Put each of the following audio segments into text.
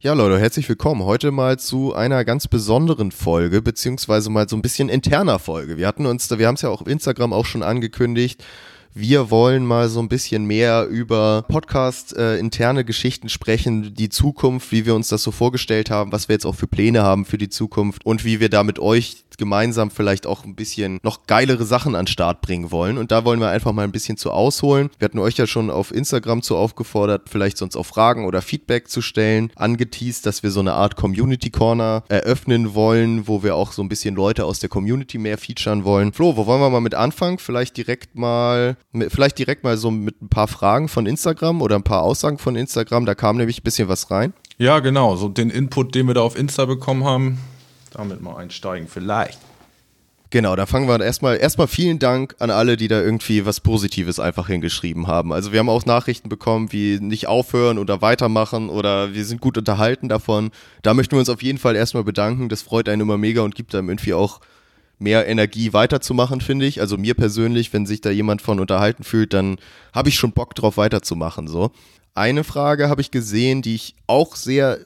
Ja, Leute, herzlich willkommen. Heute mal zu einer ganz besonderen Folge, beziehungsweise mal so ein bisschen interner Folge. Wir hatten uns, wir haben es ja auch auf Instagram auch schon angekündigt. Wir wollen mal so ein bisschen mehr über Podcast äh, interne Geschichten sprechen, die Zukunft, wie wir uns das so vorgestellt haben, was wir jetzt auch für Pläne haben für die Zukunft und wie wir da mit euch gemeinsam vielleicht auch ein bisschen noch geilere Sachen an Start bringen wollen. Und da wollen wir einfach mal ein bisschen zu ausholen. Wir hatten euch ja schon auf Instagram zu aufgefordert, vielleicht sonst auch Fragen oder Feedback zu stellen, angeteased, dass wir so eine Art Community Corner eröffnen wollen, wo wir auch so ein bisschen Leute aus der Community mehr featuren wollen. Flo, wo wollen wir mal mit anfangen? Vielleicht direkt mal, vielleicht direkt mal so mit ein paar Fragen von Instagram oder ein paar Aussagen von Instagram. Da kam nämlich ein bisschen was rein. Ja, genau. So den Input, den wir da auf Insta bekommen haben, damit mal einsteigen, vielleicht. Genau, da fangen wir erstmal. Erstmal vielen Dank an alle, die da irgendwie was Positives einfach hingeschrieben haben. Also wir haben auch Nachrichten bekommen, wie nicht aufhören oder weitermachen oder wir sind gut unterhalten davon. Da möchten wir uns auf jeden Fall erstmal bedanken. Das freut einen immer mega und gibt einem irgendwie auch mehr Energie weiterzumachen, finde ich. Also mir persönlich, wenn sich da jemand von unterhalten fühlt, dann habe ich schon Bock drauf weiterzumachen. So. Eine Frage habe ich gesehen, die ich auch sehr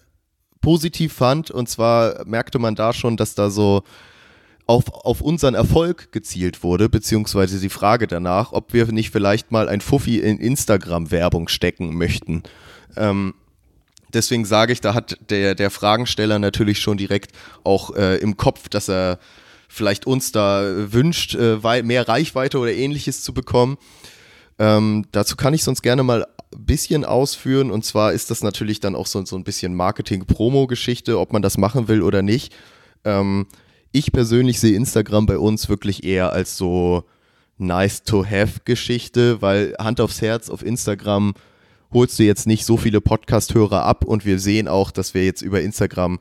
positiv fand. Und zwar merkte man da schon, dass da so auf, auf unseren Erfolg gezielt wurde, beziehungsweise die Frage danach, ob wir nicht vielleicht mal ein Fuffi in Instagram-Werbung stecken möchten. Ähm, deswegen sage ich, da hat der, der Fragensteller natürlich schon direkt auch äh, im Kopf, dass er vielleicht uns da wünscht, äh, mehr Reichweite oder ähnliches zu bekommen. Ähm, dazu kann ich sonst gerne mal ein bisschen ausführen. Und zwar ist das natürlich dann auch so, so ein bisschen Marketing-Promo-Geschichte, ob man das machen will oder nicht. Ähm, ich persönlich sehe Instagram bei uns wirklich eher als so nice-to-have-Geschichte, weil Hand aufs Herz auf Instagram holst du jetzt nicht so viele Podcast-Hörer ab und wir sehen auch, dass wir jetzt über Instagram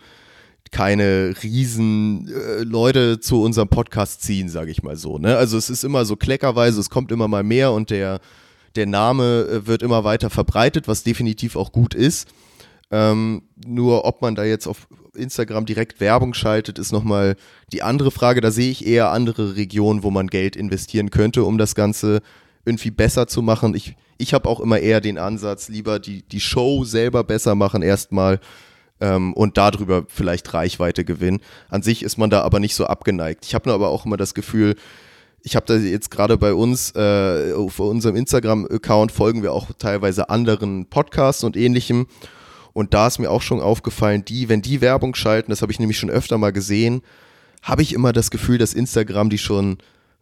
keine riesen äh, Leute zu unserem Podcast ziehen, sage ich mal so. Ne? Also es ist immer so kleckerweise, es kommt immer mal mehr und der, der Name äh, wird immer weiter verbreitet, was definitiv auch gut ist. Ähm, nur ob man da jetzt auf Instagram direkt Werbung schaltet, ist nochmal die andere Frage. Da sehe ich eher andere Regionen, wo man Geld investieren könnte, um das Ganze irgendwie besser zu machen. Ich, ich habe auch immer eher den Ansatz, lieber die, die Show selber besser machen erstmal ähm, und darüber vielleicht Reichweite gewinnen. An sich ist man da aber nicht so abgeneigt. Ich habe nur aber auch immer das Gefühl, ich habe da jetzt gerade bei uns, äh, auf unserem Instagram-Account folgen wir auch teilweise anderen Podcasts und ähnlichem. Und da ist mir auch schon aufgefallen, die, wenn die Werbung schalten, das habe ich nämlich schon öfter mal gesehen, habe ich immer das Gefühl, dass Instagram die schon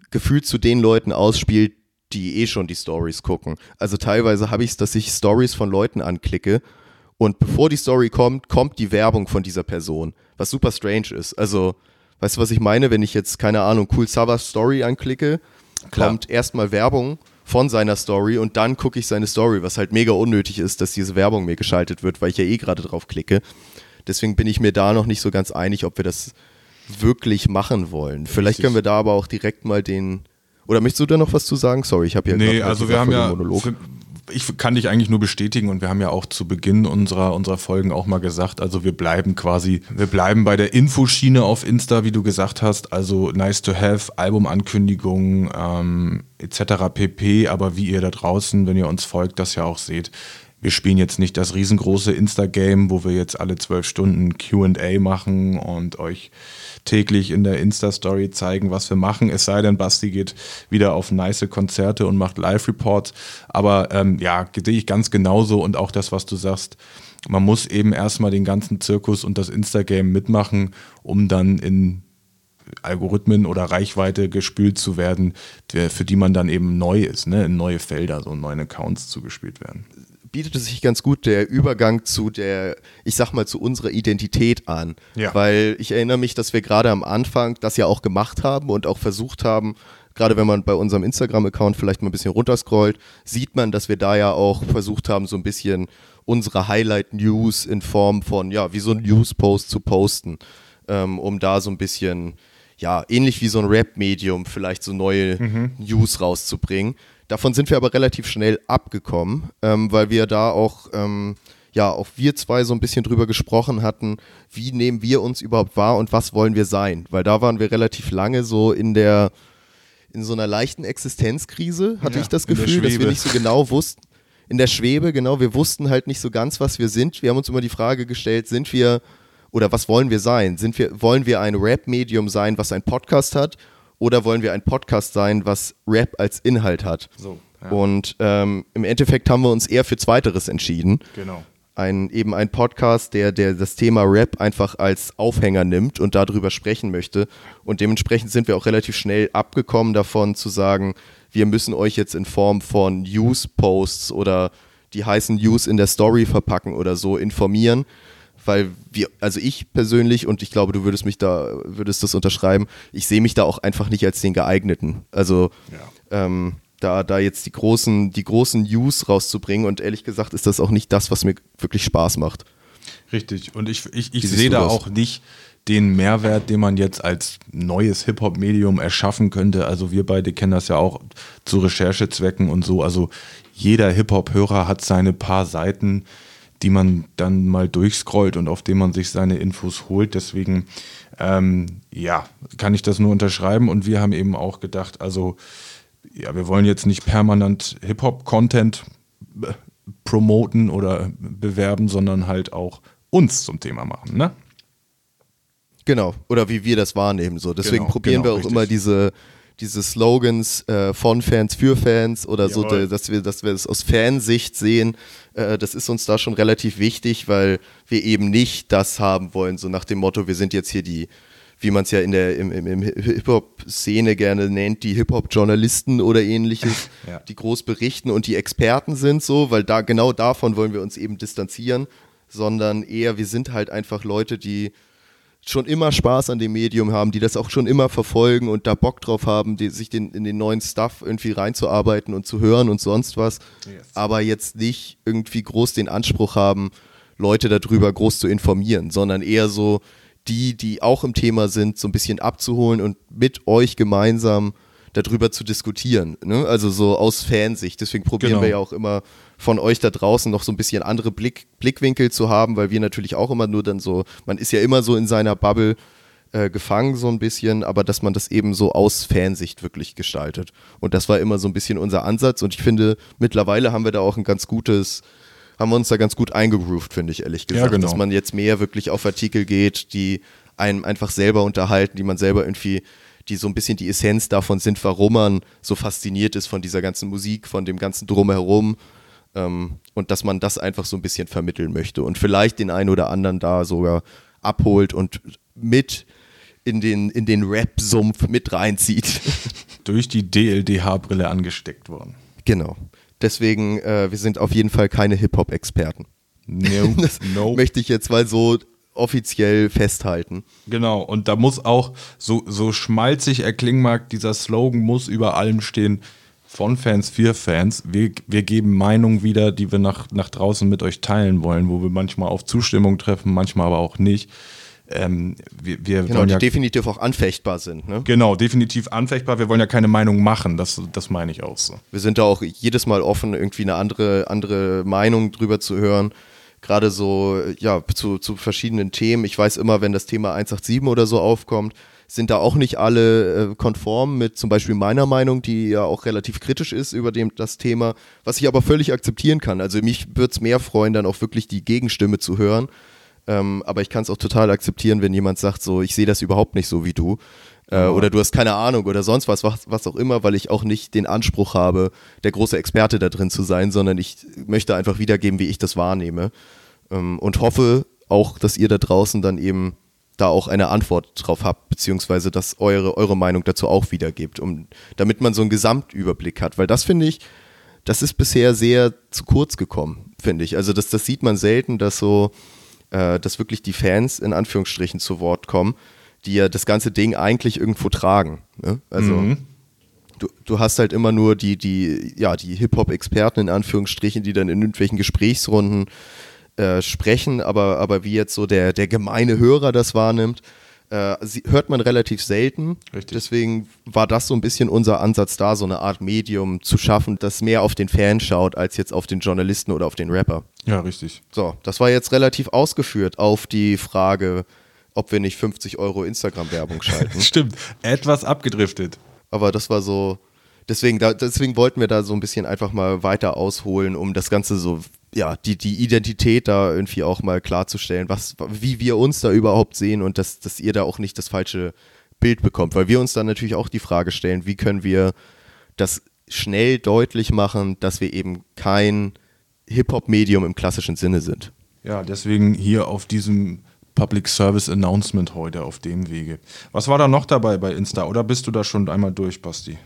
gefühlt zu den Leuten ausspielt, die eh schon die Stories gucken. Also teilweise habe ich es, dass ich Stories von Leuten anklicke und bevor die Story kommt, kommt die Werbung von dieser Person, was super strange ist. Also, weißt du, was ich meine, wenn ich jetzt, keine Ahnung, Cool Savas Story anklicke, Klar. kommt erstmal Werbung von seiner Story und dann gucke ich seine Story, was halt mega unnötig ist, dass diese Werbung mir geschaltet wird, weil ich ja eh gerade drauf klicke. Deswegen bin ich mir da noch nicht so ganz einig, ob wir das wirklich machen wollen. Vielleicht können wir da aber auch direkt mal den. Oder möchtest du da noch was zu sagen? Sorry, ich habe ja Nee, also wir haben ja. Monolog ich kann dich eigentlich nur bestätigen und wir haben ja auch zu Beginn unserer, unserer Folgen auch mal gesagt, also wir bleiben quasi, wir bleiben bei der Infoschiene auf Insta, wie du gesagt hast, also nice to have, Albumankündigungen ähm, etc. pp, aber wie ihr da draußen, wenn ihr uns folgt, das ja auch seht, wir spielen jetzt nicht das riesengroße Insta-Game, wo wir jetzt alle zwölf Stunden QA machen und euch täglich in der Insta-Story zeigen, was wir machen. Es sei denn, Basti geht wieder auf nice Konzerte und macht Live-Reports. Aber ähm, ja, sehe ich ganz genauso und auch das, was du sagst. Man muss eben erstmal den ganzen Zirkus und das Insta-Game mitmachen, um dann in Algorithmen oder Reichweite gespült zu werden, für die man dann eben neu ist, ne? in neue Felder, so neue Accounts zugespielt werden bietet es sich ganz gut der Übergang zu der, ich sag mal, zu unserer Identität an. Ja. Weil ich erinnere mich, dass wir gerade am Anfang das ja auch gemacht haben und auch versucht haben, gerade wenn man bei unserem Instagram-Account vielleicht mal ein bisschen runterscrollt, sieht man, dass wir da ja auch versucht haben, so ein bisschen unsere Highlight-News in Form von, ja, wie so ein News-Post zu posten, ähm, um da so ein bisschen, ja, ähnlich wie so ein Rap-Medium vielleicht so neue mhm. News rauszubringen. Davon sind wir aber relativ schnell abgekommen, ähm, weil wir da auch, ähm, ja, auch wir zwei so ein bisschen drüber gesprochen hatten, wie nehmen wir uns überhaupt wahr und was wollen wir sein? Weil da waren wir relativ lange so in der, in so einer leichten Existenzkrise, hatte ja, ich das Gefühl, dass wir nicht so genau wussten, in der Schwebe, genau. Wir wussten halt nicht so ganz, was wir sind. Wir haben uns immer die Frage gestellt, sind wir oder was wollen wir sein? Sind wir, wollen wir ein Rap-Medium sein, was ein Podcast hat? Oder wollen wir ein Podcast sein, was Rap als Inhalt hat? So, ja. Und ähm, im Endeffekt haben wir uns eher für Zweiteres entschieden. Genau. Ein, eben ein Podcast, der, der das Thema Rap einfach als Aufhänger nimmt und darüber sprechen möchte. Und dementsprechend sind wir auch relativ schnell abgekommen davon zu sagen, wir müssen euch jetzt in Form von News-Posts oder die heißen News in der Story verpacken oder so informieren, weil wir, also ich persönlich und ich glaube, du würdest mich da, würdest das unterschreiben, ich sehe mich da auch einfach nicht als den geeigneten. Also Ja. ähm, da, da jetzt die großen, die großen News rauszubringen und ehrlich gesagt ist das auch nicht das, was mir wirklich Spaß macht. Richtig. Und ich, ich, ich sehe da das? auch nicht den Mehrwert, den man jetzt als neues Hip-Hop-Medium erschaffen könnte. Also wir beide kennen das ja auch zu Recherchezwecken und so. Also jeder Hip-Hop-Hörer hat seine paar Seiten, die man dann mal durchscrollt und auf denen man sich seine Infos holt. Deswegen, ähm, ja, kann ich das nur unterschreiben. Und wir haben eben auch gedacht, also ja, wir wollen jetzt nicht permanent Hip-Hop-Content äh, promoten oder bewerben, sondern halt auch uns zum Thema machen, ne? Genau, oder wie wir das wahrnehmen. So. Deswegen Genau, probieren genau, wir auch richtig. immer diese, diese Slogans äh, von Fans für Fans oder so, Jawohl. de- dass wir, dass wir das aus Fansicht sehen. Äh, das ist uns da schon relativ wichtig, weil wir eben nicht das haben wollen, so nach dem Motto, wir sind jetzt hier die, wie man es ja in der im, im, im Hip-Hop-Szene gerne nennt, die Hip-Hop-Journalisten oder ähnliches, Ja. die groß berichten und die Experten sind so, weil da genau davon wollen wir uns eben distanzieren, sondern eher, wir sind halt einfach Leute, die schon immer Spaß an dem Medium haben, die das auch schon immer verfolgen und da Bock drauf haben, die, sich den, in den neuen Stuff irgendwie reinzuarbeiten und zu hören und sonst was, Yes. aber jetzt nicht irgendwie groß den Anspruch haben, Leute darüber groß zu informieren, sondern eher so die, die auch im Thema sind, so ein bisschen abzuholen und mit euch gemeinsam darüber zu diskutieren. Ne? Also so aus Fansicht. Deswegen probieren Genau. wir ja auch immer von euch da draußen noch so ein bisschen andere Blick, Blickwinkel zu haben, weil wir natürlich auch immer nur dann so, man ist ja immer so in seiner Bubble äh, gefangen so ein bisschen, aber dass man das eben so aus Fansicht wirklich gestaltet. Und das war immer so ein bisschen unser Ansatz und ich finde, mittlerweile haben wir da auch ein ganz gutes, haben wir uns da ganz gut eingegroovt, finde ich ehrlich gesagt, genau. dass man jetzt mehr wirklich auf Artikel geht, die einen einfach selber unterhalten, die man selber irgendwie die so ein bisschen die Essenz davon sind, warum man so fasziniert ist von dieser ganzen Musik, von dem ganzen Drumherum ähm, und dass man das einfach so ein bisschen vermitteln möchte und vielleicht den einen oder anderen da sogar abholt und mit in den, in den Rap-Sumpf mit reinzieht. Durch die DLDH-Brille angesteckt worden. genau. Deswegen, äh, wir sind auf jeden Fall keine Hip-Hop-Experten. No, Das no. möchte ich jetzt mal so offiziell festhalten. Genau, und da muss auch, so, so schmalzig er klingen mag, dieser Slogan muss über allem stehen, von Fans für Fans. Wir, wir geben Meinungen wieder, die wir nach, nach draußen mit euch teilen wollen, wo wir manchmal auf Zustimmung treffen, manchmal aber auch nicht. Ähm, wir, wir Genau, die ja, definitiv auch anfechtbar sind. Ne? genau, definitiv anfechtbar. Wir wollen ja keine Meinung machen, das, das meine ich auch so. Wir sind da auch jedes Mal offen, irgendwie eine andere, andere Meinung drüber zu hören. Gerade so, ja, zu, zu verschiedenen Themen. Ich weiß immer, wenn das Thema 187 oder so aufkommt, sind da auch nicht alle äh, konform mit zum Beispiel meiner Meinung, die ja auch relativ kritisch ist über dem, das Thema, was ich aber völlig akzeptieren kann. Also mich würde es mehr freuen, dann auch wirklich die Gegenstimme zu hören. Ähm, aber ich kann es auch total akzeptieren, wenn jemand sagt, so, ich sehe das überhaupt nicht so wie du. Äh, Oder du hast keine Ahnung oder sonst was, was, was auch immer, weil ich auch nicht den Anspruch habe, der große Experte da drin zu sein, sondern ich möchte einfach wiedergeben, wie ich das wahrnehme. Ähm, und hoffe auch, dass ihr da draußen dann eben da auch eine Antwort drauf habt, beziehungsweise dass eure, eure Meinung dazu auch wiedergebt, um, damit man so einen Gesamtüberblick hat. Weil das finde ich, das ist bisher sehr zu kurz gekommen, finde ich. Also das, das sieht man selten, dass so, äh, dass wirklich die Fans in Anführungsstrichen zu Wort kommen, die ja das ganze Ding eigentlich irgendwo tragen. Ne? Also Mhm. du, du hast halt immer nur die, die, ja, die Hip-Hop-Experten in Anführungsstrichen, die dann in irgendwelchen Gesprächsrunden äh, sprechen, aber, aber wie jetzt so der, der gemeine Hörer das wahrnimmt, äh, sie, hört man relativ selten. Richtig. Deswegen war das so ein bisschen unser Ansatz da, so eine Art Medium zu schaffen, das mehr auf den Fan schaut, als jetzt auf den Journalisten oder auf den Rapper. Ja, richtig. So, das war jetzt relativ ausgeführt auf die Frage, ob wir nicht 50 Euro Instagram-Werbung schalten. Stimmt, etwas abgedriftet. Aber das war so deswegen, da, deswegen wollten wir da so ein bisschen einfach mal weiter ausholen, um das Ganze so, ja, die, die Identität da irgendwie auch mal klarzustellen, was, wie wir uns da überhaupt sehen und dass, dass ihr da auch nicht das falsche Bild bekommt, weil wir uns dann natürlich auch die Frage stellen, wie können wir das schnell deutlich machen, dass wir eben kein Hip-Hop-Medium im klassischen Sinne sind. Ja, deswegen hier auf diesem Public Service Announcement heute auf dem Wege. Was war da noch dabei bei Insta oder bist du da schon einmal durch, Basti?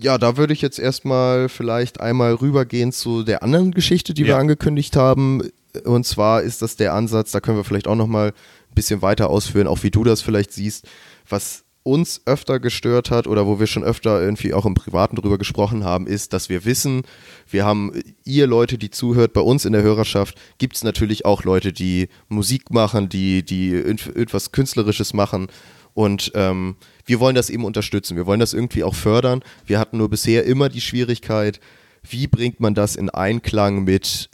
Ja, da würde ich jetzt erstmal vielleicht einmal rübergehen zu der anderen Geschichte, die ja. wir angekündigt haben. Und zwar ist das der Ansatz, da können wir vielleicht auch nochmal ein bisschen weiter ausführen, auch wie du das vielleicht siehst, was uns öfter gestört hat oder wo wir schon öfter irgendwie auch im Privaten drüber gesprochen haben, ist, dass wir wissen, wir haben ihr Leute, die zuhört, bei uns in der Hörerschaft gibt es natürlich auch Leute, die Musik machen, die, die etwas Künstlerisches machen und ähm, wir wollen das eben unterstützen, wir wollen das irgendwie auch fördern. Wir hatten nur bisher immer die Schwierigkeit, wie bringt man das in Einklang mit,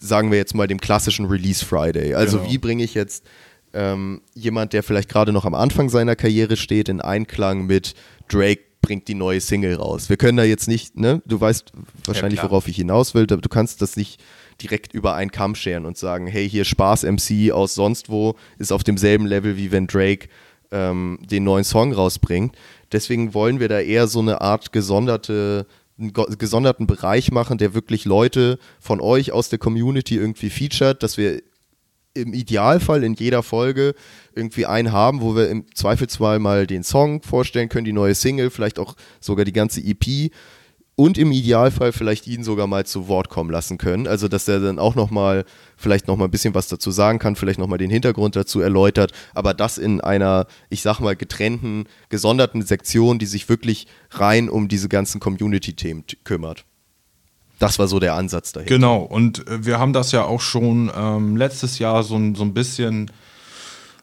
sagen wir jetzt mal, dem klassischen Release Friday? Also genau. wie bringe ich jetzt ähm, jemand, der vielleicht gerade noch am Anfang seiner Karriere steht, in Einklang mit Drake bringt die neue Single raus. Wir können da jetzt nicht, ne, du weißt wahrscheinlich, ja, worauf ich hinaus will, du kannst das nicht direkt über einen Kamm scheren und sagen, hey, hier Spaß MC aus sonst wo ist auf demselben Level, wie wenn Drake ähm, den neuen Song rausbringt. Deswegen wollen wir da eher so eine Art gesonderte einen gesonderten Bereich machen, der wirklich Leute von euch aus der Community irgendwie featured, dass wir im Idealfall in jeder Folge irgendwie einen haben, wo wir im Zweifelsfall mal den Song vorstellen können, die neue Single, vielleicht auch sogar die ganze EP und im Idealfall vielleicht ihn sogar mal zu Wort kommen lassen können. Also dass er dann auch nochmal vielleicht nochmal ein bisschen was dazu sagen kann, vielleicht nochmal den Hintergrund dazu erläutert, aber das in einer, ich sag mal, getrennten, gesonderten Sektion, die sich wirklich rein um diese ganzen Community-Themen kümmert. Das war so der Ansatz dahinter. Genau, und äh, wir haben das ja auch schon ähm, letztes Jahr so, so ein bisschen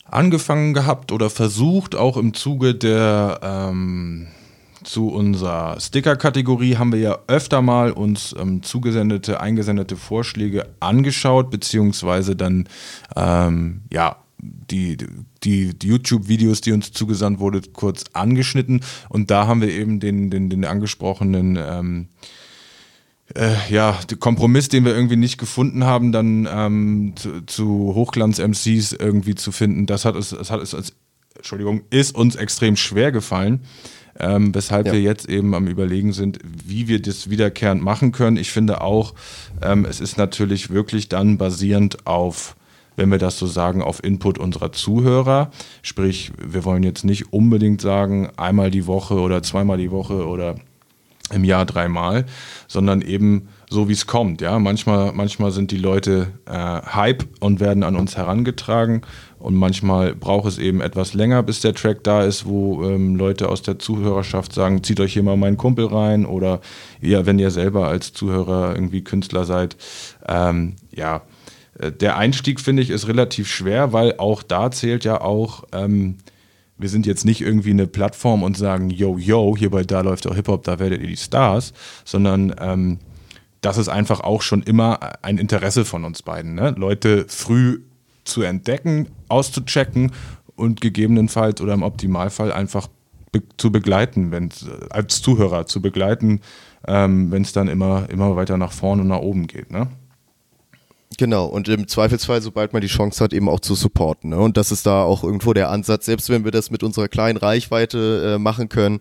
angefangen gehabt oder versucht, auch im Zuge der ähm, zu unserer Sticker-Kategorie haben wir ja öfter mal uns ähm, zugesendete, eingesendete Vorschläge angeschaut, beziehungsweise dann ähm, ja die, die, die YouTube-Videos, die uns zugesandt wurde, kurz angeschnitten. Und da haben wir eben den, den, den angesprochenen ähm, äh, ja, der Kompromiss, den wir irgendwie nicht gefunden haben, dann ähm, zu, zu Hochglanz-MCs irgendwie zu finden, das hat es, das hat es als, Entschuldigung, ist uns extrem schwer gefallen. Ähm, weshalb ja. wir jetzt eben am Überlegen sind, wie wir das wiederkehrend machen können. Ich finde auch, ähm, es ist natürlich wirklich dann basierend auf, wenn wir das so sagen, auf Input unserer Zuhörer. Sprich, wir wollen jetzt nicht unbedingt sagen, einmal die Woche oder zweimal die Woche oder im Jahr dreimal, sondern eben so wie es kommt. Ja, manchmal, manchmal sind die Leute äh, Hype und werden an uns herangetragen und manchmal braucht es eben etwas länger, bis der Track da ist, wo ähm, Leute aus der Zuhörerschaft sagen, zieht euch hier mal meinen Kumpel rein oder ja, wenn ihr selber als Zuhörer irgendwie Künstler seid, ähm, ja. Äh, der Einstieg, finde ich, ist relativ schwer, weil auch da zählt ja auch ähm, wir sind jetzt nicht irgendwie eine Plattform und sagen, yo, yo, hier bei Da läuft auch Hip-Hop, da werdet ihr die Stars, sondern ähm, das ist einfach auch schon immer ein Interesse von uns beiden. Ne? Leute früh zu entdecken, auszuchecken und gegebenenfalls oder im Optimalfall einfach be zu begleiten, wenn als Zuhörer zu begleiten, ähm, wenn es dann immer, immer weiter nach vorne und nach oben geht. Ne? Genau, und im Zweifelsfall, sobald man die Chance hat, eben auch zu supporten. Ne? Und das ist da auch irgendwo der Ansatz, selbst wenn wir das mit unserer kleinen Reichweite äh, machen können.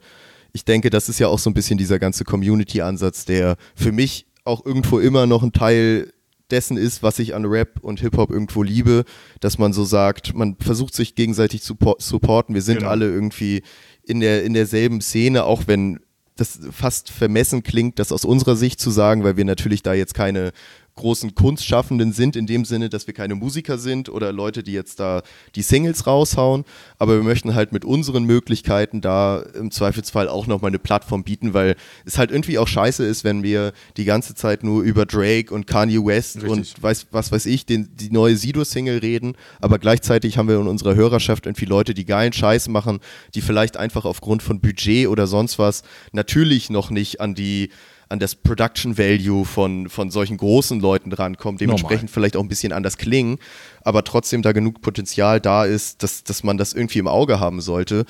Ich denke, das ist ja auch so ein bisschen dieser ganze Community-Ansatz, der für mich auch irgendwo immer noch ein Teil dessen ist, was ich an Rap und Hip-Hop irgendwo liebe, dass man so sagt, man versucht sich gegenseitig zu supporten. Wir sind genau. alle irgendwie in, der, in derselben Szene, auch wenn das fast vermessen klingt, das aus unserer Sicht zu sagen, weil wir natürlich da jetzt keine großen Kunstschaffenden sind, in dem Sinne, dass wir keine Musiker sind oder Leute, die jetzt da die Singles raushauen, aber wir möchten halt mit unseren Möglichkeiten da im Zweifelsfall auch nochmal eine Plattform bieten, weil es halt irgendwie auch scheiße ist, wenn wir die ganze Zeit nur über Drake und Kanye West Richtig. und weiß, was weiß ich, den, die neue Sido-Single reden, aber gleichzeitig haben wir in unserer Hörerschaft irgendwie Leute, die geilen Scheiß machen, die vielleicht einfach aufgrund von Budget oder sonst was natürlich noch nicht an die an das Production Value von, von solchen großen Leuten drankommt, dementsprechend Normal. vielleicht auch ein bisschen anders klingen, aber trotzdem da genug Potenzial da ist, dass, dass man das irgendwie im Auge haben sollte.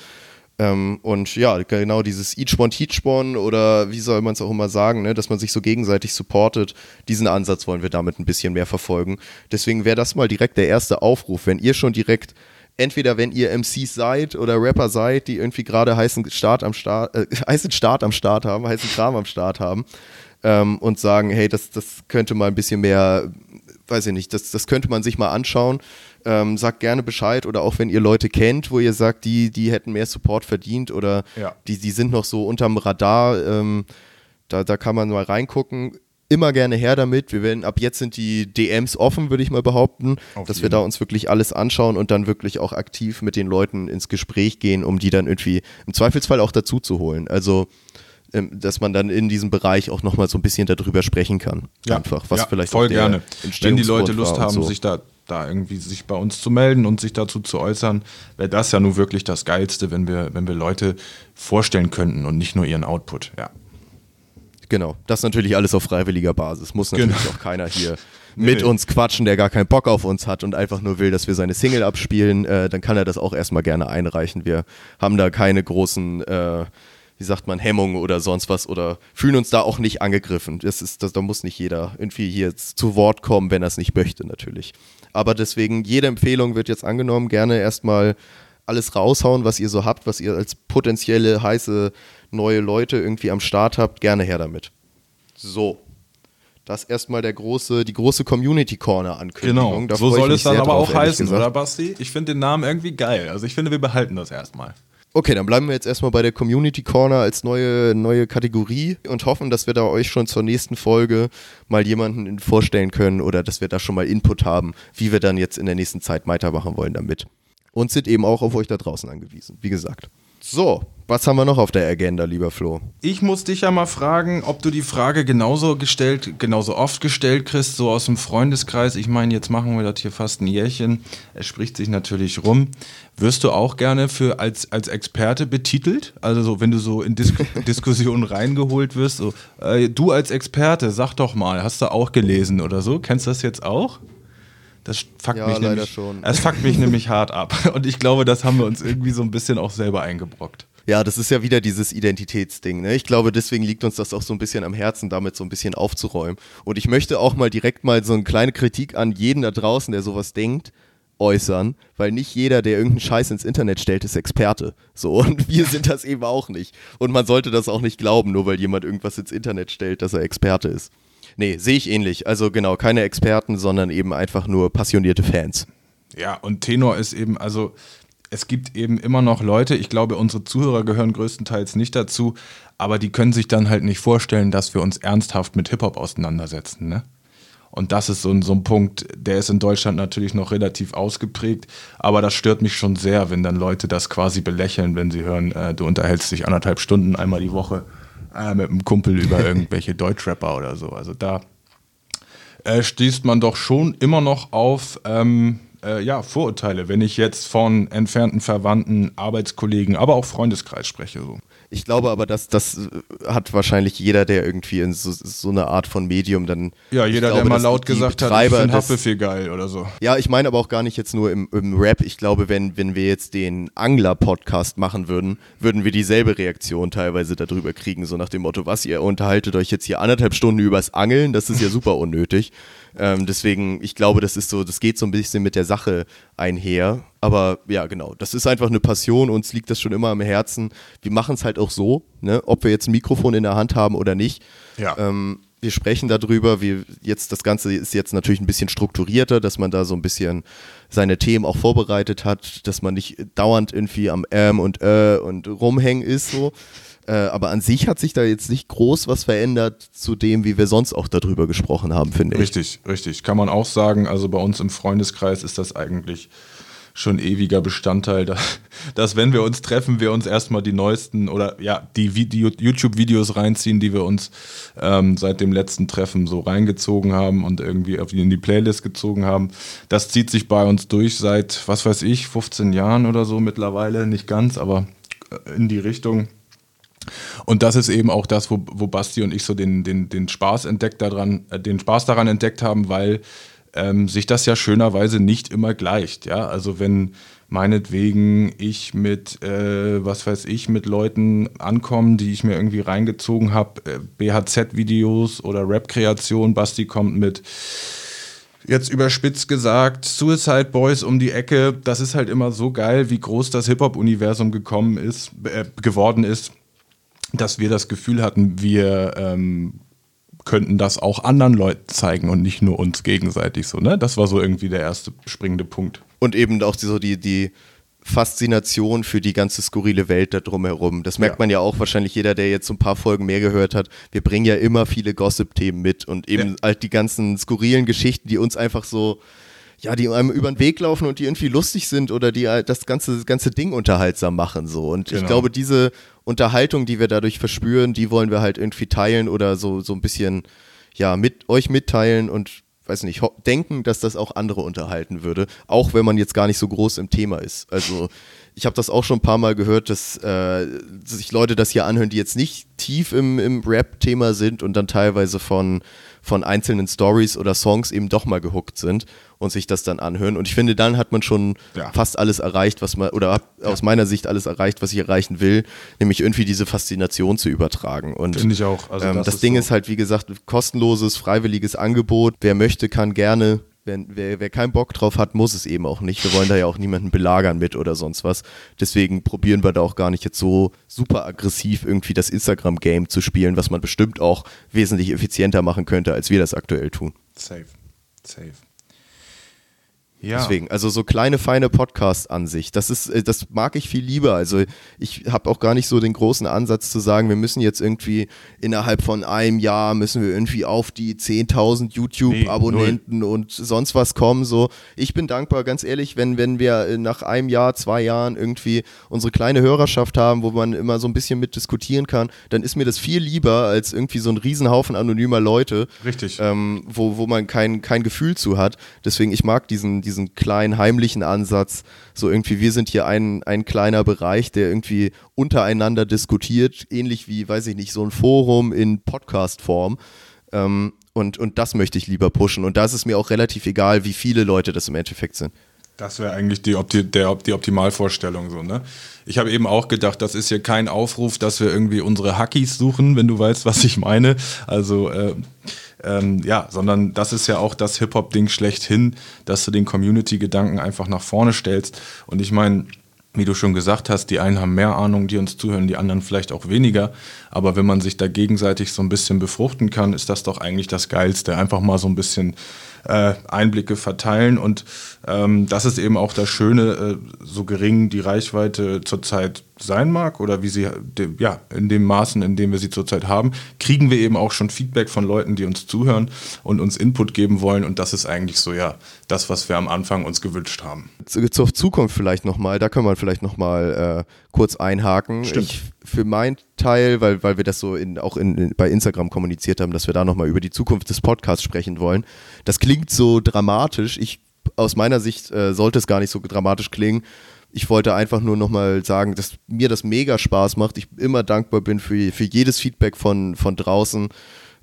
Ähm, und ja, genau dieses Each One Teach One oder wie soll man es auch immer sagen, ne, dass man sich so gegenseitig supportet, diesen Ansatz wollen wir damit ein bisschen mehr verfolgen. Deswegen wäre das mal direkt der erste Aufruf, wenn ihr schon direkt entweder wenn ihr MCs seid oder Rapper seid, die irgendwie gerade heißen Start am Start, äh, heißen Start am Start haben, heißen Kram am Start haben ähm, und sagen, hey, das, das könnte mal ein bisschen mehr, weiß ich nicht, das, das könnte man sich mal anschauen. Ähm, sagt gerne Bescheid oder auch wenn ihr Leute kennt, wo ihr sagt, die, die hätten mehr Support verdient oder Ja. die, die sind noch so unterm Radar, ähm, da, da kann man mal reingucken. Immer gerne her damit. Wir werden, ab jetzt sind die DMs offen, würde ich mal behaupten, Auf dass wir jeden. da uns wirklich alles anschauen und dann wirklich auch aktiv mit den Leuten ins Gespräch gehen, um die dann irgendwie im Zweifelsfall auch dazu zu holen. Also, ähm, dass man dann in diesem Bereich auch nochmal so ein bisschen darüber sprechen kann. Einfach, was ja, vielleicht voll gerne. Wenn die Leute Lust haben, so. sich da, da irgendwie sich bei uns zu melden und sich dazu zu äußern, wäre das ja nun wirklich das Geilste, wenn wir, wenn wir Leute vorstellen könnten und nicht nur ihren Output. Ja. Genau, das natürlich alles auf freiwilliger Basis. Muss natürlich Genau. auch keiner hier Nee, mit nee. uns quatschen, der gar keinen Bock auf uns hat und einfach nur will, dass wir seine Single abspielen. Äh, dann kann er das auch erstmal gerne einreichen. Wir haben da keine großen, äh, wie sagt man, Hemmungen oder sonst was oder fühlen uns da auch nicht angegriffen. Das ist, das, da muss nicht jeder irgendwie hier jetzt zu Wort kommen, wenn er es nicht möchte, natürlich. Aber deswegen, jede Empfehlung wird jetzt angenommen. Gerne erstmal alles raushauen, was ihr so habt, was ihr als potenzielle heiße neue Leute irgendwie am Start habt. Gerne her damit. So. Das erstmal der große, die große Community Corner Ankündigung. Genau. Da so soll es dann aber drauf, auch heißen, gesagt. oder Basti? Ich finde den Namen irgendwie geil. Also ich finde, wir behalten das erstmal. Okay, dann bleiben wir jetzt erstmal bei der Community Corner als neue, neue Kategorie und hoffen, dass wir da euch schon zur nächsten Folge mal jemanden vorstellen können oder dass wir da schon mal Input haben, wie wir dann jetzt in der nächsten Zeit weitermachen wollen damit. Und sind eben auch auf euch da draußen angewiesen, wie gesagt. So, was haben wir noch auf der Agenda, lieber Flo? Ich muss dich ja mal fragen, ob du die Frage genauso gestellt, genauso oft gestellt kriegst, so aus dem Freundeskreis. Ich meine, jetzt machen wir das hier fast ein Jährchen. Es spricht sich natürlich rum. Wirst du auch gerne für als, als Experte betitelt? Also so, wenn du so in Dis Diskussionen reingeholt wirst, so, äh, du als Experte, sag doch mal, hast du auch gelesen oder so? Kennst du das jetzt auch? Das fuckt Ja, mich leider nämlich, schon. Es fuckt mich nämlich hart ab. Und ich glaube, das haben wir uns irgendwie so ein bisschen auch selber eingebrockt. Ja, das ist ja wieder dieses Identitätsding. Ne? Ich glaube, deswegen liegt uns das auch so ein bisschen am Herzen, damit so ein bisschen aufzuräumen. Und ich möchte auch mal direkt mal so eine kleine Kritik an jeden da draußen, der sowas denkt, äußern, weil nicht jeder, der irgendeinen Scheiß ins Internet stellt, ist Experte. So, und wir sind das eben auch nicht. Und man sollte das auch nicht glauben, nur weil jemand irgendwas ins Internet stellt, dass er Experte ist. Nee, sehe ich ähnlich. Also genau, keine Experten, sondern eben einfach nur passionierte Fans. Ja, und Tenor ist eben, also es gibt eben immer noch Leute, ich glaube, unsere Zuhörer gehören größtenteils nicht dazu, aber die können sich dann halt nicht vorstellen, dass wir uns ernsthaft mit Hip-Hop auseinandersetzen, ne? Und das ist so ein, so ein Punkt, der ist in Deutschland natürlich noch relativ ausgeprägt, aber das stört mich schon sehr, wenn dann Leute das quasi belächeln, wenn sie hören, äh, du unterhältst dich anderthalb Stunden einmal die Woche äh, mit einem Kumpel über irgendwelche Deutschrapper oder so. Also da äh, stießt man doch schon immer noch auf ähm, äh, ja, Vorurteile, wenn ich jetzt von entfernten Verwandten, Arbeitskollegen, aber auch Freundeskreis spreche. So. Ich glaube aber, dass das äh, hat wahrscheinlich jeder, der irgendwie in so, so eine Art von Medium dann. Ja, jeder, glaube, der mal laut gesagt hat, ich Betreiber finde Haftbefehl geil oder so. Ja, ich meine aber auch gar nicht jetzt nur im, im Rap. Ich glaube, wenn, wenn wir jetzt den Angler-Podcast machen würden, würden wir dieselbe Reaktion teilweise darüber kriegen, so nach dem Motto, was, ihr unterhaltet euch jetzt hier anderthalb Stunden übers Angeln, das ist ja super unnötig. Ähm, deswegen, ich glaube, das ist so, das geht so ein bisschen mit der Sache einher. Aber ja, genau, das ist einfach eine Passion, uns liegt das schon immer am Herzen. Wir machen es halt auch so, ne? ob wir jetzt ein Mikrofon in der Hand haben oder nicht. Ja. Ähm, wir sprechen darüber, wir jetzt das Ganze ist jetzt natürlich ein bisschen strukturierter, dass man da so ein bisschen seine Themen auch vorbereitet hat, dass man nicht dauernd irgendwie am Ähm und Äh und rumhängen ist so. Äh, aber an sich hat sich da jetzt nicht groß was verändert zu dem, wie wir sonst auch darüber gesprochen haben, finde ich. Richtig, richtig. Kann man auch sagen, also bei uns im Freundeskreis ist das eigentlich schon ewiger Bestandteil, dass, dass wenn wir uns treffen, wir uns erstmal die neuesten oder ja, die Video, YouTube-Videos reinziehen, die wir uns ähm, seit dem letzten Treffen so reingezogen haben und irgendwie in die Playlist gezogen haben. Das zieht sich bei uns durch seit, was weiß ich, 15 Jahren oder so mittlerweile, nicht ganz, aber äh, in die Richtung. Und das ist eben auch das, wo, wo Basti und ich so den, den, den Spaß entdeckt daran, äh, den Spaß daran entdeckt haben, weil ähm, sich das ja schönerweise nicht immer gleicht. Ja, also wenn meinetwegen ich mit, äh, was weiß ich, mit Leuten ankomme, die ich mir irgendwie reingezogen habe, äh, BHZ-Videos oder Rap-Kreation, Basti kommt mit jetzt überspitzt gesagt, Suicide Boys um die Ecke, das ist halt immer so geil, wie groß das Hip-Hop-Universum gekommen ist, äh, geworden ist, dass wir das Gefühl hatten, wir ähm, könnten das auch anderen Leuten zeigen und nicht nur uns gegenseitig so, ne? Das war so irgendwie der erste springende Punkt. Und eben auch die, so die, die Faszination für die ganze skurrile Welt da drumherum. Das merkt ja. man ja auch wahrscheinlich jeder, der jetzt so ein paar Folgen mehr gehört hat. Wir bringen ja immer viele Gossip-Themen mit und eben ja. halt die ganzen skurrilen Geschichten, die uns einfach so, ja, die einem über den Weg laufen und die irgendwie lustig sind oder die halt das ganze, das ganze Ding unterhaltsam machen so. Und genau. ich glaube, diese Unterhaltung, die wir dadurch verspüren, die wollen wir halt irgendwie teilen oder so, so ein bisschen, ja, mit euch mitteilen und weiß nicht, denken, dass das auch andere unterhalten würde, auch wenn man jetzt gar nicht so groß im Thema ist. Also ich habe das auch schon ein paar Mal gehört, dass äh, sich Leute das hier anhören, die jetzt nicht tief im, im Rap-Thema sind und dann teilweise von von einzelnen Stories oder Songs eben doch mal gehuckt sind und sich das dann anhören. Und ich finde, dann hat man schon ja. fast alles erreicht, was man, oder ja. aus meiner Sicht alles erreicht, was ich erreichen will, nämlich irgendwie diese Faszination zu übertragen. Und finde ich auch. Also ähm, das, das ist Ding so. ist halt, wie gesagt, kostenloses, freiwilliges Angebot. Wer möchte, kann gerne Wer, wer, wer keinen Bock drauf hat, muss es eben auch nicht. Wir wollen da ja auch niemanden belagern mit oder sonst was. Deswegen probieren wir da auch gar nicht jetzt so super aggressiv irgendwie das Instagram-Game zu spielen, was man bestimmt auch wesentlich effizienter machen könnte, als wir das aktuell tun. Safe. Safe. Ja. Deswegen, also so kleine, feine Podcast-Ansicht, das ist, äh, das mag ich viel lieber. Also ich habe auch gar nicht so den großen Ansatz zu sagen, wir müssen jetzt irgendwie innerhalb von einem Jahr müssen wir irgendwie auf die 10.000 YouTube-Abonnenten nee, und sonst was kommen. So, ich bin dankbar, ganz ehrlich, wenn, wenn wir äh, nach einem Jahr, zwei Jahren irgendwie unsere kleine Hörerschaft haben, wo man immer so ein bisschen mit diskutieren kann, dann ist mir das viel lieber als irgendwie so ein Riesenhaufen anonymer Leute. Richtig. Ähm, wo, wo man kein, kein Gefühl zu hat. Deswegen, ich mag diesen, diesen diesen kleinen heimlichen Ansatz, so irgendwie, wir sind hier ein, ein kleiner Bereich, der irgendwie untereinander diskutiert, ähnlich wie, weiß ich nicht, so ein Forum in Podcast-Form. Ähm, und, und das möchte ich lieber pushen. Und da ist es mir auch relativ egal, wie viele Leute das im Endeffekt sind. Das wäre eigentlich die, Opti der, die Optimalvorstellung so, ne? Ich habe eben auch gedacht, das ist hier kein Aufruf, dass wir irgendwie unsere Hackies suchen, wenn du weißt, was ich meine. Also äh, ähm, ja, sondern das ist ja auch das Hip-Hop-Ding schlechthin, dass du den Community-Gedanken einfach nach vorne stellst. Und ich meine, wie du schon gesagt hast, die einen haben mehr Ahnung, die uns zuhören, die anderen vielleicht auch weniger. Aber wenn man sich da gegenseitig so ein bisschen befruchten kann, ist das doch eigentlich das Geilste. Einfach mal so ein bisschen äh, Einblicke verteilen. Und ähm, das ist eben auch das Schöne, äh, so gering die Reichweite zurzeit sein mag oder wie sie, ja, in dem Maßen, in dem wir sie zurzeit haben, kriegen wir eben auch schon Feedback von Leuten, die uns zuhören und uns Input geben wollen. Und das ist eigentlich so, ja, das, was wir am Anfang uns gewünscht haben. Zur Zukunft vielleicht nochmal, da können wir vielleicht nochmal äh, kurz einhaken. Stimmt. Ich, für meinen Teil, weil, weil wir das so in, auch in, in, bei Instagram kommuniziert haben, dass wir da nochmal über die Zukunft des Podcasts sprechen wollen. Das klingt so dramatisch. Ich, aus meiner Sicht äh, sollte es gar nicht so dramatisch klingen ich wollte einfach nur nochmal sagen, dass mir das mega Spaß macht. Ich immer dankbar bin für, für jedes Feedback von, von draußen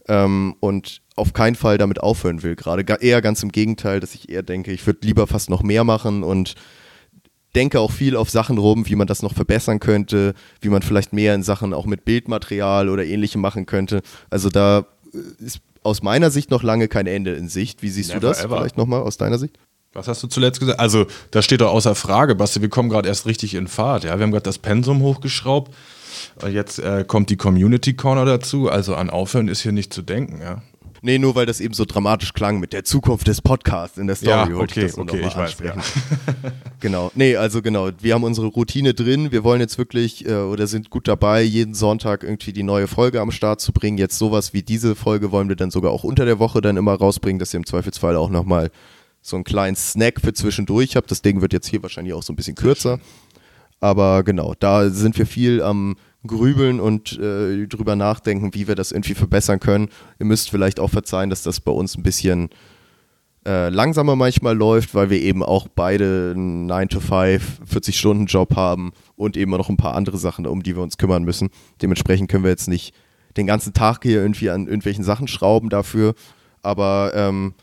ähm, und auf keinen Fall damit aufhören will. Gerade eher ganz im Gegenteil, dass ich eher denke, ich würde lieber fast noch mehr machen und denke auch viel auf Sachen rum, wie man das noch verbessern könnte, wie man vielleicht mehr in Sachen auch mit Bildmaterial oder ähnlichem machen könnte. Also da ist aus meiner Sicht noch lange kein Ende in Sicht. Wie siehst Never du das ever. vielleicht nochmal aus deiner Sicht? Was hast du zuletzt gesagt? Also, das steht doch außer Frage, Basti. Wir kommen gerade erst richtig in Fahrt. Ja? Wir haben gerade das Pensum hochgeschraubt. Jetzt äh, kommt die Community Corner dazu. Also an Aufhören ist hier nicht zu denken. Ja? Nee, nur weil das eben so dramatisch klang mit der Zukunft des Podcasts in der Story. Ja, okay, ich okay, ich weiß. Ja. genau. Nee, also genau. Wir haben unsere Routine drin. Wir wollen jetzt wirklich äh, oder sind gut dabei, jeden Sonntag irgendwie die neue Folge am Start zu bringen. Jetzt sowas wie diese Folge wollen wir dann sogar auch unter der Woche dann immer rausbringen, dass ihr im Zweifelsfall auch nochmal so einen kleinen Snack für zwischendurch habe. Das Ding wird jetzt hier wahrscheinlich auch so ein bisschen kürzer. Aber genau, da sind wir viel am Grübeln und äh, drüber nachdenken, wie wir das irgendwie verbessern können. Ihr müsst vielleicht auch verzeihen, dass das bei uns ein bisschen äh, langsamer manchmal läuft, weil wir eben auch beide einen 9-to-5, 40-Stunden-Job haben und eben noch ein paar andere Sachen, um die wir uns kümmern müssen. Dementsprechend können wir jetzt nicht den ganzen Tag hier irgendwie an irgendwelchen Sachen schrauben dafür. Aber ähm,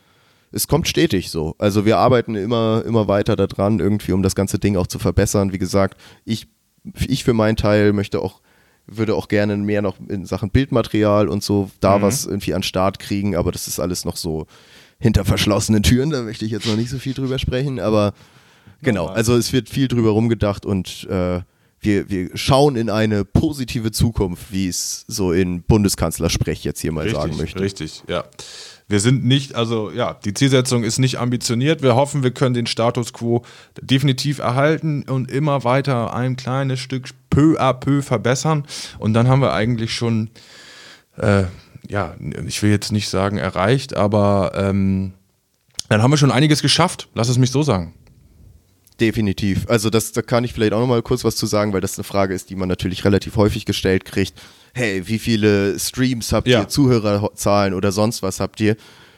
es kommt stetig so. Also wir arbeiten immer, immer weiter daran, irgendwie, um das ganze Ding auch zu verbessern. Wie gesagt, ich, ich für meinen Teil möchte auch, würde auch gerne mehr noch in Sachen Bildmaterial und so da mhm. was irgendwie an Start kriegen, aber das ist alles noch so hinter verschlossenen Türen, da möchte ich jetzt noch nicht so viel drüber sprechen, aber genau, also es wird viel drüber rumgedacht und äh, wir, wir schauen in eine positive Zukunft, wie es so in Bundeskanzlersprech jetzt hier mal richtig, sagen möchte. Richtig, ja. Wir sind nicht, also ja, die Zielsetzung ist nicht ambitioniert. Wir hoffen, wir können den Status quo definitiv erhalten und immer weiter ein kleines Stück peu à peu verbessern. Und dann haben wir eigentlich schon, äh, ja, ich will jetzt nicht sagen erreicht, aber ähm, dann haben wir schon einiges geschafft. Lass es mich so sagen. Definitiv. Also das, da kann ich vielleicht auch noch mal kurz was zu sagen, weil das eine Frage ist, die man natürlich relativ häufig gestellt kriegt. Hey, wie viele Streams habt ja. ihr, Zuhörerzahlen oder sonst was habt ihr?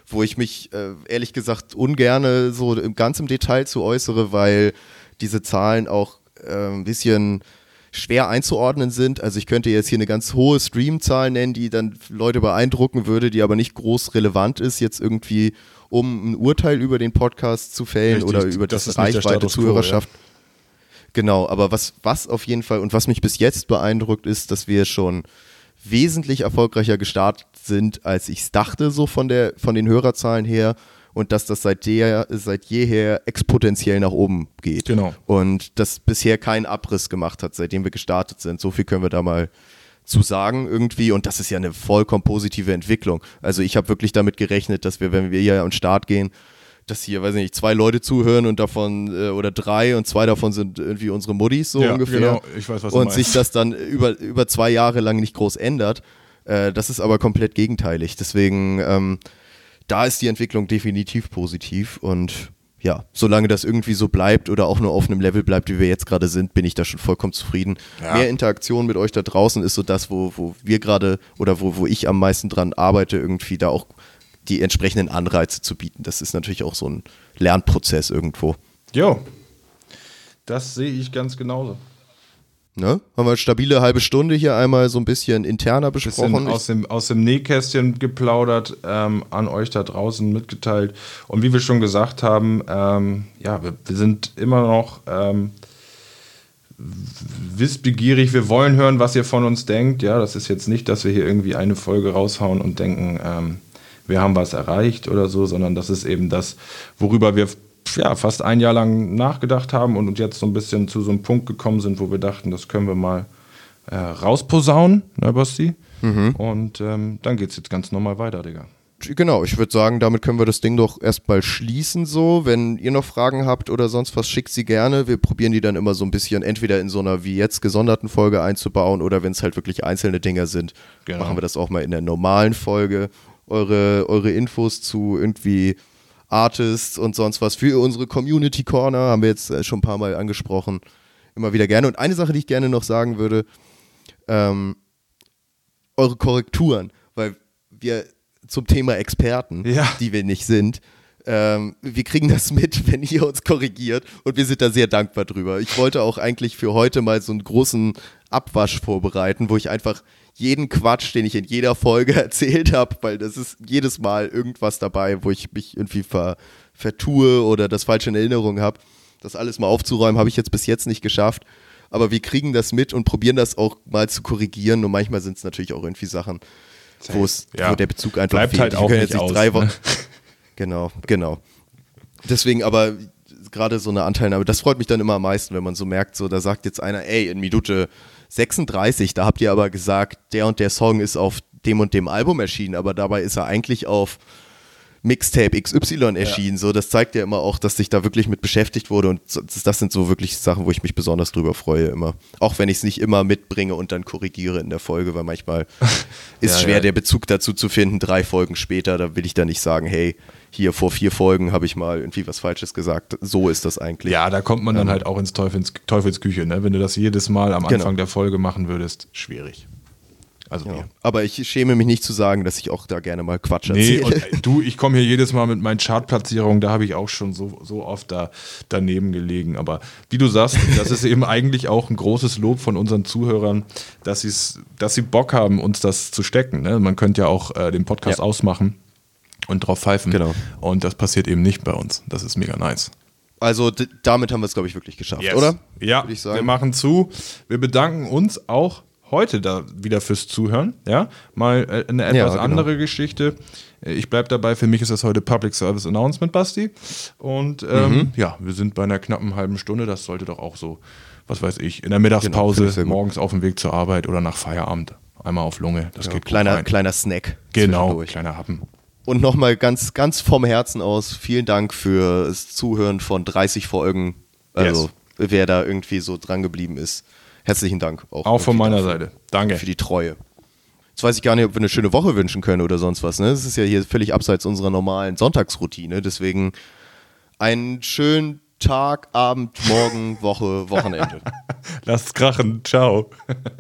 Wo ich mich äh, ehrlich gesagt ungerne so im ganz im Detail zu äußere, weil diese Zahlen auch äh, ein bisschen schwer einzuordnen sind. Also ich könnte jetzt hier eine ganz hohe Streamzahl nennen, die dann Leute beeindrucken würde, die aber nicht groß relevant ist, jetzt irgendwie um ein Urteil über den Podcast zu fällen Richtig, oder über das, das Reichweite, Zuhörerschaft. Ja. Genau, aber was, was auf jeden Fall und was mich bis jetzt beeindruckt ist, dass wir schon wesentlich erfolgreicher gestartet sind, als ich es dachte, so von, der, von den Hörerzahlen her und dass das seit, der, seit jeher exponentiell nach oben geht. Genau. Und das bisher keinen Abriss gemacht hat, seitdem wir gestartet sind. So viel können wir da mal zu sagen irgendwie und das ist ja eine vollkommen positive Entwicklung. Also ich habe wirklich damit gerechnet, dass wir, wenn wir hier an den Start gehen, dass hier, weiß ich nicht, zwei Leute zuhören und davon, äh, oder drei und zwei davon sind irgendwie unsere Muddies so ja, ungefähr. Genau, ich weiß, was und sich das dann über, über zwei Jahre lang nicht groß ändert. Äh, das ist aber komplett gegenteilig. Deswegen, ähm, da ist die Entwicklung definitiv positiv und ja, solange das irgendwie so bleibt oder auch nur auf einem Level bleibt, wie wir jetzt gerade sind, bin ich da schon vollkommen zufrieden. Ja. Mehr Interaktion mit euch da draußen ist so das, wo, wo wir gerade oder wo, wo ich am meisten dran arbeite, irgendwie da auch die entsprechenden Anreize zu bieten. Das ist natürlich auch so ein Lernprozess irgendwo. Jo, das sehe ich ganz genauso. Ne? Haben wir eine stabile halbe Stunde hier einmal so ein bisschen interner besprochen. Bisschen aus dem, aus dem Nähkästchen geplaudert, ähm, an euch da draußen mitgeteilt. Und wie wir schon gesagt haben, ähm, ja, wir, wir, sind immer noch ähm, wissbegierig. Wir wollen hören, was ihr von uns denkt. Ja, das ist jetzt nicht, dass wir hier irgendwie eine Folge raushauen und denken, ähm, wir haben was erreicht oder so, sondern das ist eben das, worüber wir ja, fast ein Jahr lang nachgedacht haben und jetzt so ein bisschen zu so einem Punkt gekommen sind, wo wir dachten, das können wir mal äh, rausposaunen, ne, Basti? Mhm. Und ähm, dann geht es jetzt ganz normal weiter, Digga. Genau, ich würde sagen, damit können wir das Ding doch erstmal schließen so. Wenn ihr noch Fragen habt oder sonst was, schickt sie gerne. Wir probieren die dann immer so ein bisschen entweder in so einer wie jetzt gesonderten Folge einzubauen oder wenn es halt wirklich einzelne Dinger sind, genau. machen wir das auch mal in der normalen Folge. Eure, eure Infos zu irgendwie Artists und sonst was für unsere Community Corner, haben wir jetzt äh, schon ein paar Mal angesprochen, immer wieder gerne. Und eine Sache, die ich gerne noch sagen würde, ähm, eure Korrekturen, weil wir zum Thema Experten, ja. die wir nicht sind, ähm, wir kriegen das mit, wenn ihr uns korrigiert und wir sind da sehr dankbar drüber. Ich wollte auch eigentlich für heute mal so einen großen Abwasch vorbereiten, wo ich einfach jeden Quatsch, den ich in jeder Folge erzählt habe, weil das ist jedes Mal irgendwas dabei, wo ich mich irgendwie ver, vertue oder das falsche in Erinnerung habe. Das alles mal aufzuräumen, habe ich jetzt bis jetzt nicht geschafft. Aber wir kriegen das mit und probieren das auch mal zu korrigieren. Und manchmal sind es natürlich auch irgendwie Sachen, wo es, ja. wo der Bezug einfach Bleibt fehlt. halt auch nicht aus, drei Wochen. Ne? Genau, genau. Deswegen aber gerade so eine Anteilnahme, das freut mich dann immer am meisten, wenn man so merkt, so da sagt jetzt einer, ey, in Minute 36, da habt ihr aber gesagt, der und der Song ist auf dem und dem Album erschienen, aber dabei ist er eigentlich auf Mixtape XY erschienen. Ja. So, das zeigt ja immer auch, dass sich da wirklich mit beschäftigt wurde und das sind so wirklich Sachen, wo ich mich besonders drüber freue immer. Auch wenn ich es nicht immer mitbringe und dann korrigiere in der Folge, weil manchmal ist ja, schwer, ja. der Bezug dazu zu finden, drei Folgen später, da will ich dann nicht sagen, hey, hier vor vier Folgen habe ich mal irgendwie was Falsches gesagt. So ist das eigentlich. Ja, da kommt man dann ähm, halt auch ins Teufels, Teufelsküche, ne? Wenn du das jedes Mal am genau. Anfang genau. der Folge machen würdest, schwierig. Also ja. Aber ich schäme mich nicht zu sagen, dass ich auch da gerne mal Quatsch erzähle. Nee, und, du, ich komme hier jedes Mal mit meinen Chartplatzierungen, da habe ich auch schon so, so oft da daneben gelegen. Aber wie du sagst, das ist eben eigentlich auch ein großes Lob von unseren Zuhörern, dass, dass sie Bock haben, uns das zu stecken. Ne? Man könnte ja auch äh, den Podcast ja. ausmachen und drauf pfeifen. Genau. Und das passiert eben nicht bei uns. Das ist mega nice. Also damit haben wir es, glaube ich, wirklich geschafft, oder? Ja, ich sagen. wir machen zu. Wir bedanken uns auch heute da wieder fürs Zuhören. Ja, mal äh, eine etwas Ja, genau. andere Geschichte. Äh, Ich bleibe dabei, für mich ist das heute Public Service Announcement, Basti. Und ähm, Mhm. ja, wir sind bei einer knappen halben Stunde. Das sollte doch auch so, was weiß ich, in der Mittagspause, gut. morgens auf dem Weg zur Arbeit oder nach Feierabend. Einmal auf Lunge. Das geht gut Kleiner, rein. kleiner Snack. Genau, kleiner Happen. Und nochmal ganz, ganz vom Herzen aus, vielen Dank für das Zuhören von 30 Folgen. Also, wer da irgendwie so dran geblieben ist. Herzlichen Dank. Auch von irgendwie meiner dafür, Seite. Danke. Für die Treue. Jetzt weiß ich gar nicht, ob wir eine schöne Woche wünschen können oder sonst was. Ne? Das ist ja hier völlig abseits unserer normalen Sonntagsroutine. Deswegen einen schönen Tag, Abend, Morgen, Woche, Wochenende. Lasst krachen. Ciao.